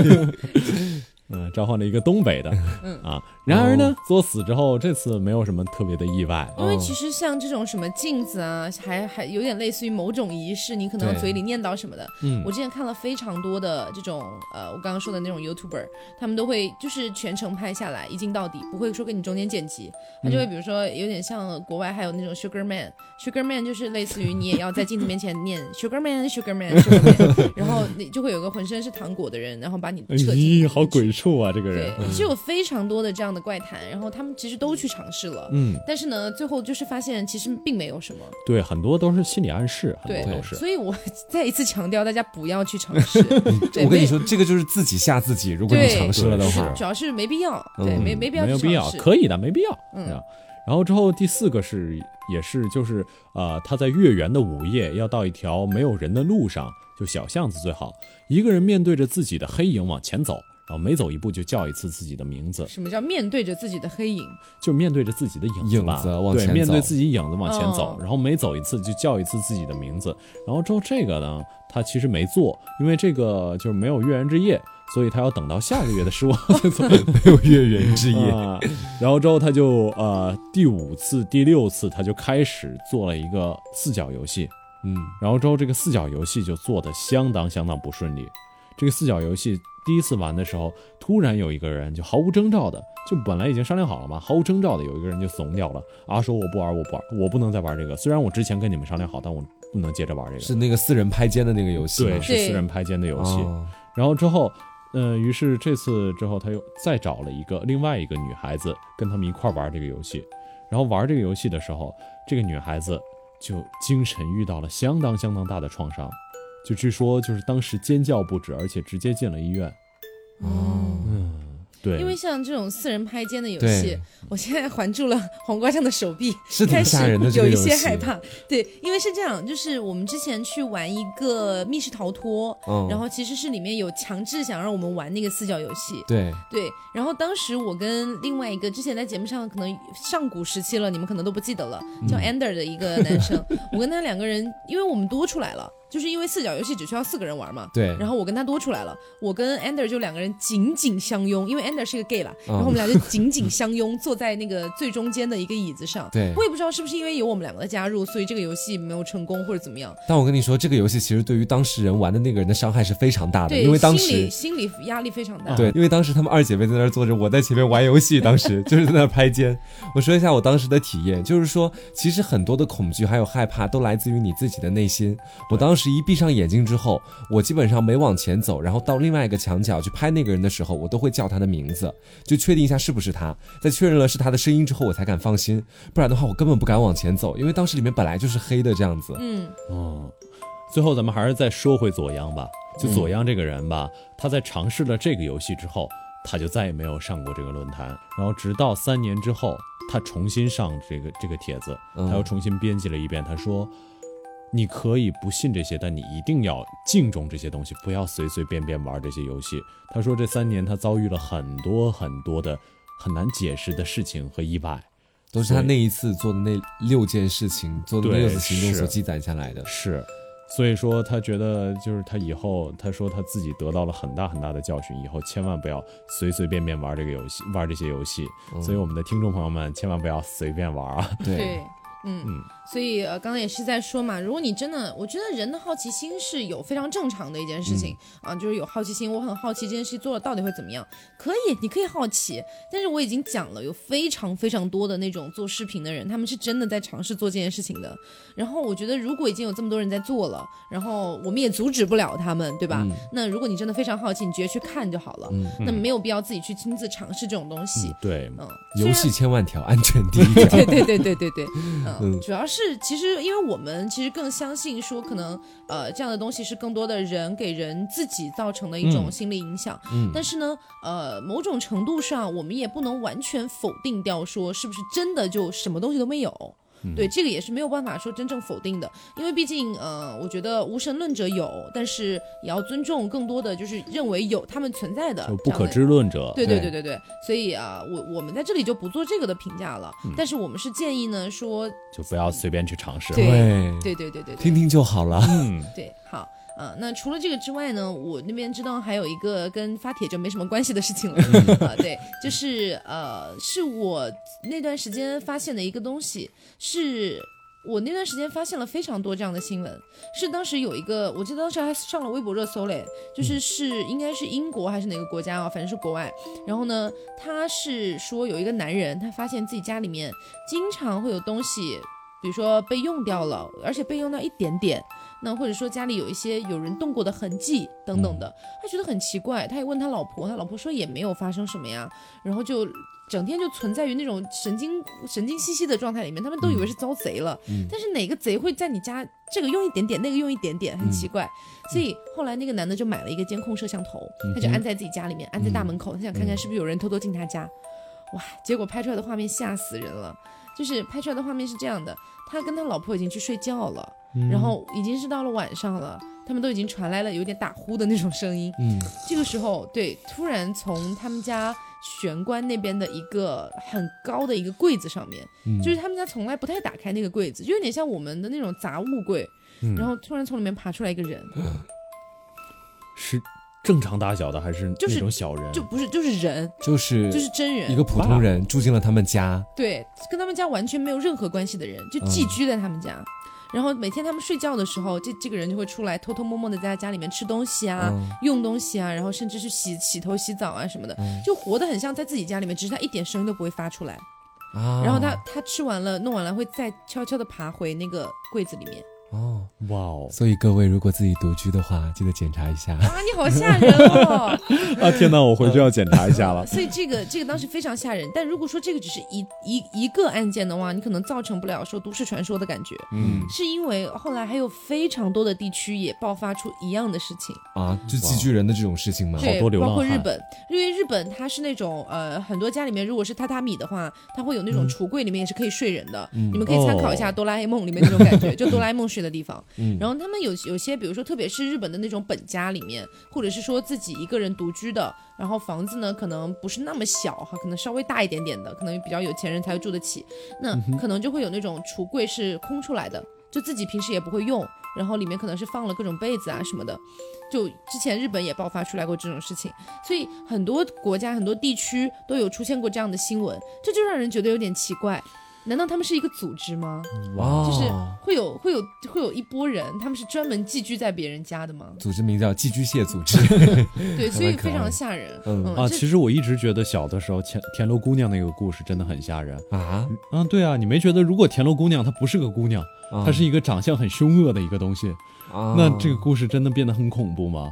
嗯，召唤了一个东北的，嗯啊。然而呢，作死之后，这次没有什么特别的意外。因为其实像这种什么镜子啊，还还有点类似于某种仪式，你可能嘴里念叨什么的。嗯，我之前看了非常多的这种，呃，我刚刚说的那种 YouTuber，他们都会就是全程拍下来，一镜到底，不会说跟你中间剪辑。他就会比如说有点像国外还有那种 Sugar Man，Sugar Man 就是类似于你也要在镜子面前念 [LAUGHS] Sugar Man，Sugar Man，Sugar Man，然后你就会有个浑身是糖果的人，然后把你扯进。好鬼。处啊，这个人。对，其实有非常多的这样的怪谈，然后他们其实都去尝试了，嗯，但是呢，最后就是发现其实并没有什么，对，很多都是心理暗示，很多都是，所以我再一次强调，大家不要去尝试。[LAUGHS] 我跟你说，这个就是自己吓自己，如果你尝试了的话，主要是没必要，对，没没必要，没有必要，可以的，没必要，嗯。然后之后第四个是，也是就是呃，他在月圆的午夜要到一条没有人的路上，就小巷子最好，一个人面对着自己的黑影往前走。然后每走一步就叫一次自己的名字。什么叫面对着自己的黑影？就面对着自己的影子吧。对，面对自己影子往前走，然后每走一次就叫一次自己的名字。然后之后这个呢，他其实没做，因为这个就是没有月圆之夜，所以他要等到下个月的十五号才做。没有月圆之夜。然后之后他就呃第五次、第六次他就开始做了一个四角游戏。嗯，然后之后这个四角游戏就做的相当相当不顺利。这个四角游戏。第一次玩的时候，突然有一个人就毫无征兆的，就本来已经商量好了嘛，毫无征兆的有一个人就怂掉了啊，说我不玩，我不玩，我不能再玩这个。虽然我之前跟你们商量好，但我不能接着玩这个。是那个四人拍肩的那个游戏，对，是四人拍肩的游戏。然后之后，嗯，于是这次之后，他又再找了一个另外一个女孩子跟他们一块玩这个游戏。然后玩这个游戏的时候，这个女孩子就精神遇到了相当相当大的创伤，就据说就是当时尖叫不止，而且直接进了医院。哦，嗯，对，因为像这种四人拍肩的游戏，我现在环住了黄瓜酱的手臂，[LAUGHS] 是挺吓人的，有一些害怕。对，因为是这样，就是我们之前去玩一个密室逃脱，然后其实是里面有强制想让我们玩那个四角游戏。对对，然后当时我跟另外一个之前在节目上可能上古时期了，你们可能都不记得了，叫 Ander 的一个男生，[LAUGHS] 我跟他两个人，因为我们多出来了。就是因为四角游戏只需要四个人玩嘛，对。然后我跟他多出来了，我跟 Ender 就两个人紧紧相拥，因为 Ender 是个 gay 了，然后我们俩就 [LAUGHS] 紧紧相拥，坐在那个最中间的一个椅子上。对。我也不知道是不是因为有我们两个的加入，所以这个游戏没有成功或者怎么样。但我跟你说，这个游戏其实对于当事人玩的那个人的伤害是非常大的，因为当时心理压力非常大。对，因为当时他们二姐妹在那儿坐着，我在前面玩游戏，当时就是在那儿拍肩。我说一下我当时的体验，就是说，其实很多的恐惧还有害怕都来自于你自己的内心。我当时一闭上眼睛。之后，我基本上每往前走，然后到另外一个墙角去拍那个人的时候，我都会叫他的名字，就确定一下是不是他。在确认了是他的声音之后，我才敢放心。不然的话，我根本不敢往前走，因为当时里面本来就是黑的这样子。嗯哦，最后咱们还是再说回左央吧。就左央这个人吧，他在尝试了这个游戏之后，他就再也没有上过这个论坛。然后直到三年之后，他重新上这个这个帖子，他又重新编辑了一遍。他说。你可以不信这些，但你一定要敬重这些东西，不要随随便便玩这些游戏。他说，这三年他遭遇了很多很多的很难解释的事情和意外，都是他那一次做的那六件事情做的六次行动所积攒下来的。是，所以说他觉得就是他以后，他说他自己得到了很大很大的教训，以后千万不要随随便便玩这个游戏，玩这些游戏。所以我们的听众朋友们千万不要随便玩啊！对，嗯嗯。所以呃，刚刚也是在说嘛，如果你真的，我觉得人的好奇心是有非常正常的一件事情啊，就是有好奇心，我很好奇这件事做了到底会怎么样。可以，你可以好奇，但是我已经讲了，有非常非常多的那种做视频的人，他们是真的在尝试做这件事情的。然后我觉得，如果已经有这么多人在做了，然后我们也阻止不了他们，对吧？那如果你真的非常好奇，你直接去看就好了。那没有必要自己去亲自尝试这种东西。对，嗯，游戏千万条，安全第一条。对对对对对对，嗯，[LAUGHS] 主要是。是，其实因为我们其实更相信说，可能呃这样的东西是更多的人给人自己造成的一种心理影响。嗯，但是呢，呃，某种程度上，我们也不能完全否定掉说，是不是真的就什么东西都没有。对，这个也是没有办法说真正否定的，因为毕竟，呃，我觉得无神论者有，但是也要尊重更多的就是认为有他们存在的不可知论者。对对对对对，所以啊，我我们在这里就不做这个的评价了。但是我们是建议呢，说就不要随便去尝试。对对对对对，听听就好了。嗯，对，好。啊，那除了这个之外呢，我那边知道还有一个跟发帖就没什么关系的事情了啊，对，就是呃，是我那段时间发现的一个东西，是我那段时间发现了非常多这样的新闻，是当时有一个，我记得当时还上了微博热搜嘞，就是是应该是英国还是哪个国家啊，反正是国外，然后呢，他是说有一个男人，他发现自己家里面经常会有东西，比如说被用掉了，而且被用到一点点。那或者说家里有一些有人动过的痕迹等等的，他觉得很奇怪，他也问他老婆，他老婆说也没有发生什么呀，然后就整天就存在于那种神经神经兮兮的状态里面，他们都以为是遭贼了，但是哪个贼会在你家这个用一点点，那个用一点点，很奇怪，所以后来那个男的就买了一个监控摄像头，他就安在自己家里面，安在大门口，他想看看是不是有人偷偷进他家，哇，结果拍出来的画面吓死人了，就是拍出来的画面是这样的，他跟他老婆已经去睡觉了。然后已经是到了晚上了，他们都已经传来了有点打呼的那种声音。嗯，这个时候，对，突然从他们家玄关那边的一个很高的一个柜子上面，就是他们家从来不太打开那个柜子，就有点像我们的那种杂物柜。然后突然从里面爬出来一个人，是正常大小的还是就是那种小人？就不是，就是人，就是就是真人，一个普通人住进了他们家。对，跟他们家完全没有任何关系的人，就寄居在他们家。然后每天他们睡觉的时候，这这个人就会出来偷偷摸摸的在家里面吃东西啊，用东西啊，然后甚至是洗洗头、洗澡啊什么的，就活得很像在自己家里面，只是他一点声音都不会发出来。然后他他吃完了、弄完了，会再悄悄的爬回那个柜子里面。哦，哇哦！所以各位如果自己独居的话，记得检查一下。啊，你好吓人哦！[LAUGHS] 啊天哪，我回去要检查一下了。[LAUGHS] 所以这个这个当时非常吓人。但如果说这个只是一一一个案件的话，你可能造成不了说都市传说的感觉。嗯，是因为后来还有非常多的地区也爆发出一样的事情啊，就寄居人的这种事情嘛？好多流浪包括日本，因为日本它是那种呃，很多家里面如果是榻榻米的话，它会有那种橱柜里面也是可以睡人的。你们可以参考一下哆啦 A 梦里面那种感觉，就哆啦 A 梦睡的地方。嗯。然后他们有有些，比如说，特别是日本的那种本家里面，或者是说自己一个人独居的，然后房子呢可能不是那么小哈，可能稍微大一点点的，可能比较有钱人才会住得起。那可能就会有那种橱柜是空出来的，就自己平时也不会用，然后里面可能是放了各种被子啊什么的。就之前日本也爆发出来过这种事情，所以很多国家很多地区都有出现过这样的新闻，这就让人觉得有点奇怪。难道他们是一个组织吗？哇，就是会有会有会有一波人，他们是专门寄居在别人家的吗？组织名叫寄居蟹组织，对，[LAUGHS] 所以非常吓人。嗯啊，其实我一直觉得小的时候田田螺姑娘那个故事真的很吓人啊。嗯，对啊，你没觉得如果田螺姑娘她不是个姑娘，她是一个长相很凶恶的一个东西，那这个故事真的变得很恐怖吗？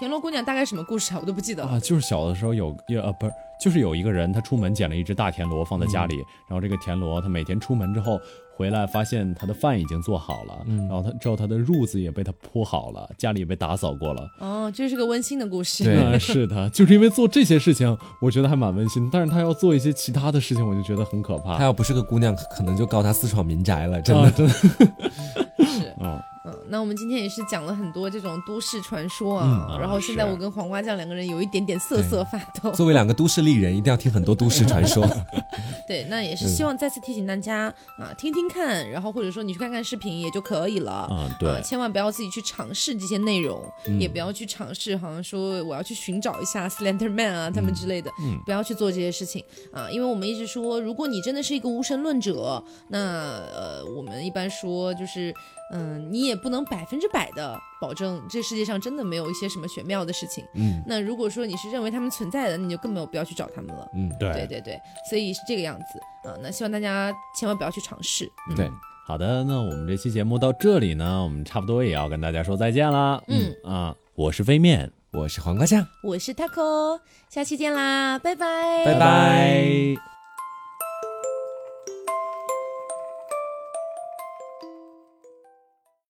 田螺姑娘大概什么故事啊？我都不记得了。啊，就是小的时候有呃不是。就是有一个人，他出门捡了一只大田螺放在家里，然后这个田螺他每天出门之后回来，发现他的饭已经做好了，然后他之后他的褥子也被他铺好了，家里也被打扫过了。哦，这是个温馨的故事。对，[LAUGHS] 是的，就是因为做这些事情，我觉得还蛮温馨。但是他要做一些其他的事情，我就觉得很可怕。他要不是个姑娘，可能就告他私闯民宅了，真的，真的。是，嗯。[LAUGHS] 嗯，那我们今天也是讲了很多这种都市传说啊，然后现在我跟黄瓜酱两个人有一点点瑟瑟发抖。作为两个都市丽人，一定要听很多都市传说。[LAUGHS] [LAUGHS] 对，那也是希望再次提醒大家啊，听听看，然后或者说你去看看视频也就可以了。啊，对，千万不要自己去尝试这些内容，也不要去尝试，好像说我要去寻找一下 Slender Man 啊他们之类的，不要去做这些事情啊，因为我们一直说，如果你真的是一个无神论者，那呃，我们一般说就是。嗯，你也不能百分之百的保证这世界上真的没有一些什么玄妙的事情。嗯，那如果说你是认为他们存在的，你就更没有必要去找他们了。嗯，对，对对对，所以是这个样子啊。那希望大家千万不要去尝试。嗯对，好的，那我们这期节目到这里呢，我们差不多也要跟大家说再见啦。嗯啊，我是飞面，我是黄瓜酱，我是 taco，下期见啦，拜拜，拜拜。